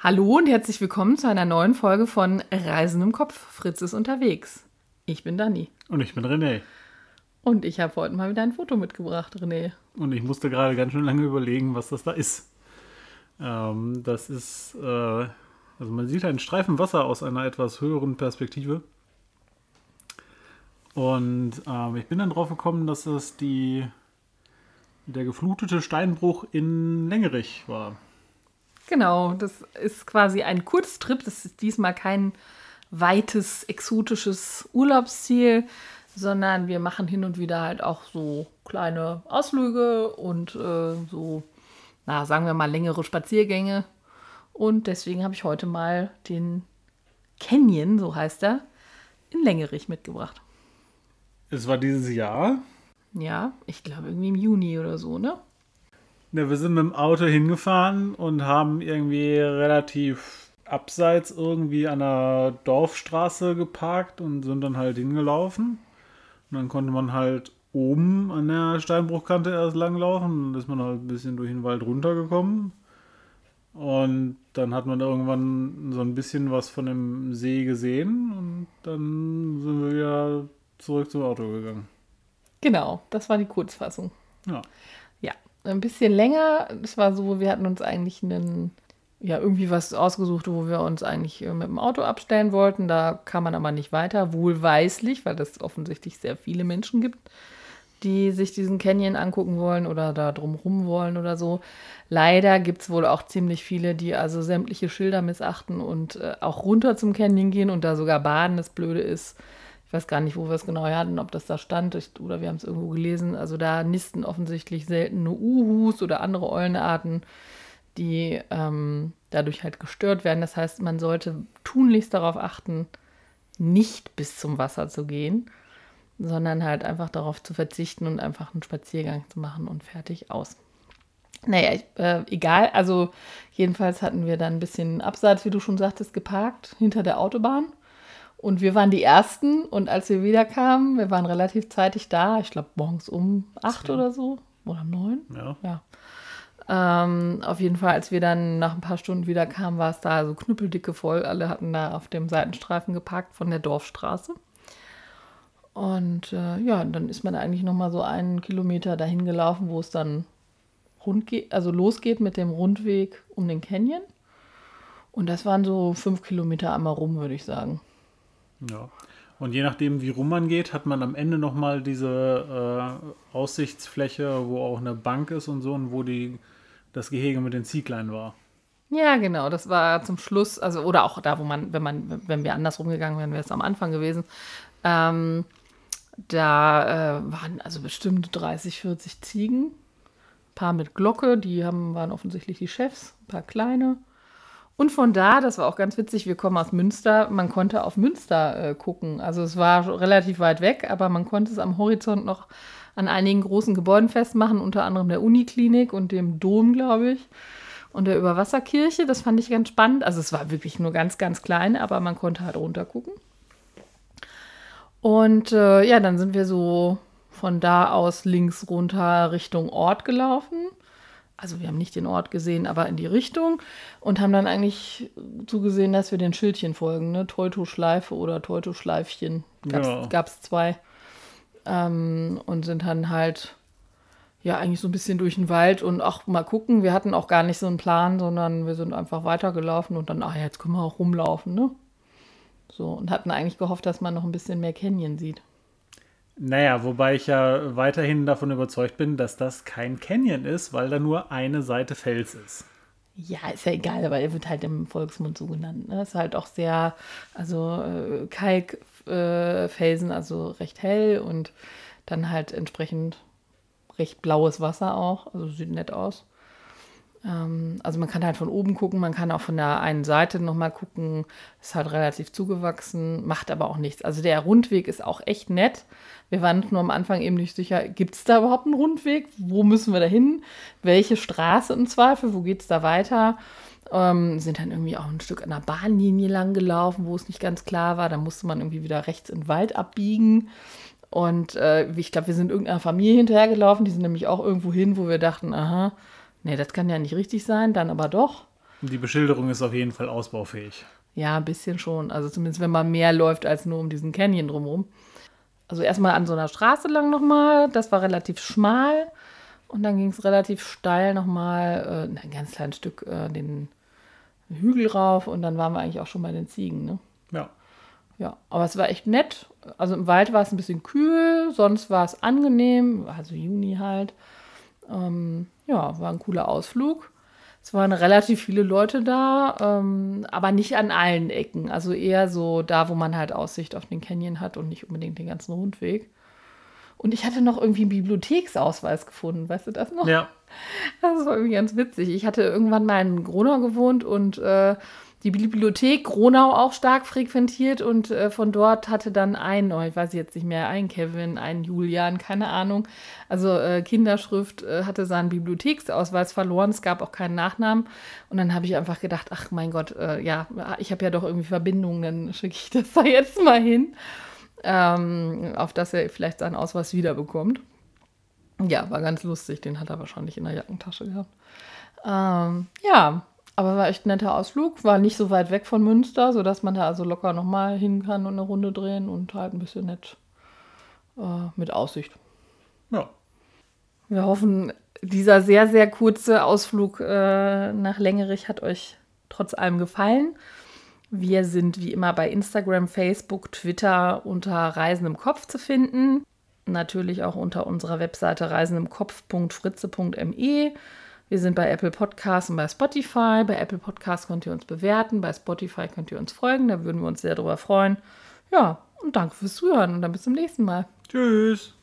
Hallo und herzlich willkommen zu einer neuen Folge von Reisen im Kopf. Fritz ist unterwegs. Ich bin Dani. Und ich bin René. Und ich habe heute mal wieder ein Foto mitgebracht, René. Und ich musste gerade ganz schön lange überlegen, was das da ist. Ähm, das ist, äh, also man sieht einen Streifen Wasser aus einer etwas höheren Perspektive. Und ähm, ich bin dann drauf gekommen, dass das die, der geflutete Steinbruch in Längerich war. Genau, das ist quasi ein Kurztrip. Das ist diesmal kein weites, exotisches Urlaubsziel, sondern wir machen hin und wieder halt auch so kleine Ausflüge und äh, so, na, sagen wir mal, längere Spaziergänge. Und deswegen habe ich heute mal den Canyon, so heißt er, in Längerich mitgebracht. Es war dieses Jahr. Ja, ich glaube irgendwie im Juni oder so, ne? Ja, wir sind mit dem Auto hingefahren und haben irgendwie relativ abseits irgendwie an der Dorfstraße geparkt und sind dann halt hingelaufen. Und dann konnte man halt oben an der Steinbruchkante erst langlaufen. Dann ist man halt ein bisschen durch den Wald runtergekommen. Und dann hat man irgendwann so ein bisschen was von dem See gesehen und dann sind wir wieder zurück zum Auto gegangen. Genau, das war die Kurzfassung. Ja. Ein bisschen länger. Es war so, wir hatten uns eigentlich einen, ja, irgendwie was ausgesucht, wo wir uns eigentlich äh, mit dem Auto abstellen wollten. Da kam man aber nicht weiter, wohlweislich, weil es offensichtlich sehr viele Menschen gibt, die sich diesen Canyon angucken wollen oder da drumrum wollen oder so. Leider gibt es wohl auch ziemlich viele, die also sämtliche Schilder missachten und äh, auch runter zum Canyon gehen und da sogar baden. Das Blöde ist, ich weiß gar nicht, wo wir es genau hatten, ob das da stand ich, oder wir haben es irgendwo gelesen. Also da nisten offensichtlich seltene Uhus oder andere Eulenarten, die ähm, dadurch halt gestört werden. Das heißt, man sollte tunlichst darauf achten, nicht bis zum Wasser zu gehen, sondern halt einfach darauf zu verzichten und einfach einen Spaziergang zu machen und fertig aus. Naja, ich, äh, egal. Also jedenfalls hatten wir dann ein bisschen abseits, wie du schon sagtest, geparkt hinter der Autobahn. Und wir waren die Ersten und als wir wiederkamen, wir waren relativ zeitig da, ich glaube morgens um acht oder so oder um neun. Ja. ja. Ähm, auf jeden Fall, als wir dann nach ein paar Stunden wieder kamen, war es da so knüppeldicke voll. Alle hatten da auf dem Seitenstreifen geparkt von der Dorfstraße. Und äh, ja, dann ist man eigentlich nochmal so einen Kilometer dahin gelaufen, wo es dann rund geht, also losgeht mit dem Rundweg um den Canyon. Und das waren so fünf Kilometer einmal rum, würde ich sagen. Ja. Und je nachdem, wie rum man geht, hat man am Ende nochmal diese äh, Aussichtsfläche, wo auch eine Bank ist und so und wo die, das Gehege mit den Zieglein war. Ja, genau. Das war zum Schluss, also oder auch da, wo man, wenn man, wenn wir andersrum gegangen wären, wäre es am Anfang gewesen. Ähm, da äh, waren also bestimmt 30, 40 Ziegen. Ein paar mit Glocke, die haben, waren offensichtlich die Chefs, ein paar kleine. Und von da, das war auch ganz witzig, wir kommen aus Münster, man konnte auf Münster äh, gucken. Also es war relativ weit weg, aber man konnte es am Horizont noch an einigen großen Gebäuden festmachen, unter anderem der Uniklinik und dem Dom, glaube ich, und der Überwasserkirche. Das fand ich ganz spannend. Also es war wirklich nur ganz, ganz klein, aber man konnte halt runter gucken. Und äh, ja, dann sind wir so von da aus links runter Richtung Ort gelaufen also wir haben nicht den Ort gesehen, aber in die Richtung und haben dann eigentlich zugesehen, dass wir den Schildchen folgen, ne? Teutoschleife oder Teutoschleifchen. Gab es ja. zwei. Ähm, und sind dann halt ja eigentlich so ein bisschen durch den Wald und auch mal gucken. Wir hatten auch gar nicht so einen Plan, sondern wir sind einfach weitergelaufen und dann, ach ja, jetzt können wir auch rumlaufen, ne? So, und hatten eigentlich gehofft, dass man noch ein bisschen mehr Canyon sieht. Naja, wobei ich ja weiterhin davon überzeugt bin, dass das kein Canyon ist, weil da nur eine Seite Fels ist. Ja, ist ja egal, aber er wird halt im Volksmund so genannt. Ne? Ist halt auch sehr, also äh, Kalkfelsen, äh, also recht hell und dann halt entsprechend recht blaues Wasser auch. Also sieht nett aus. Ähm, also man kann halt von oben gucken, man kann auch von der einen Seite nochmal gucken. Ist halt relativ zugewachsen, macht aber auch nichts. Also der Rundweg ist auch echt nett. Wir waren nur am Anfang eben nicht sicher, gibt es da überhaupt einen Rundweg? Wo müssen wir da hin? Welche Straße im Zweifel? Wo geht es da weiter? Ähm, sind dann irgendwie auch ein Stück an der Bahnlinie lang gelaufen, wo es nicht ganz klar war. Da musste man irgendwie wieder rechts in den Wald abbiegen. Und äh, ich glaube, wir sind irgendeiner Familie hinterhergelaufen. Die sind nämlich auch irgendwo hin, wo wir dachten, aha, nee, das kann ja nicht richtig sein, dann aber doch. Die Beschilderung ist auf jeden Fall ausbaufähig. Ja, ein bisschen schon. Also zumindest, wenn man mehr läuft als nur um diesen Canyon drumherum. Also erstmal an so einer Straße lang nochmal. Das war relativ schmal. Und dann ging es relativ steil nochmal äh, ein ganz kleines Stück äh, den Hügel rauf. Und dann waren wir eigentlich auch schon bei den Ziegen. Ne? Ja. Ja, aber es war echt nett. Also im Wald war es ein bisschen kühl, sonst war es angenehm, also Juni halt. Ähm, ja, war ein cooler Ausflug. Es waren relativ viele Leute da, ähm, aber nicht an allen Ecken. Also eher so da, wo man halt Aussicht auf den Canyon hat und nicht unbedingt den ganzen Rundweg. Und ich hatte noch irgendwie einen Bibliotheksausweis gefunden, weißt du das noch? Ja. Das war irgendwie ganz witzig. Ich hatte irgendwann mal in Gronau gewohnt und äh, die Bibliothek Gronau auch stark frequentiert und äh, von dort hatte dann ein, oh, ich weiß jetzt nicht mehr, ein Kevin, ein Julian, keine Ahnung. Also äh, Kinderschrift äh, hatte seinen Bibliotheksausweis verloren, es gab auch keinen Nachnamen. Und dann habe ich einfach gedacht, ach mein Gott, äh, ja, ich habe ja doch irgendwie Verbindungen, dann schicke ich das da jetzt mal hin, ähm, auf dass er vielleicht seinen Ausweis wiederbekommt. Ja, war ganz lustig, den hat er wahrscheinlich in der Jackentasche gehabt. Ähm, ja, aber war echt ein netter Ausflug, war nicht so weit weg von Münster, sodass man da also locker nochmal hin kann und eine Runde drehen und halt ein bisschen nett äh, mit Aussicht. Ja. Wir hoffen, dieser sehr, sehr kurze Ausflug äh, nach Längerich hat euch trotz allem gefallen. Wir sind wie immer bei Instagram, Facebook, Twitter unter Reisen im Kopf zu finden. Natürlich auch unter unserer Webseite reisenimkopf.fritze.me. Wir sind bei Apple Podcasts und bei Spotify. Bei Apple Podcasts könnt ihr uns bewerten, bei Spotify könnt ihr uns folgen, da würden wir uns sehr darüber freuen. Ja, und danke fürs Zuhören und dann bis zum nächsten Mal. Tschüss.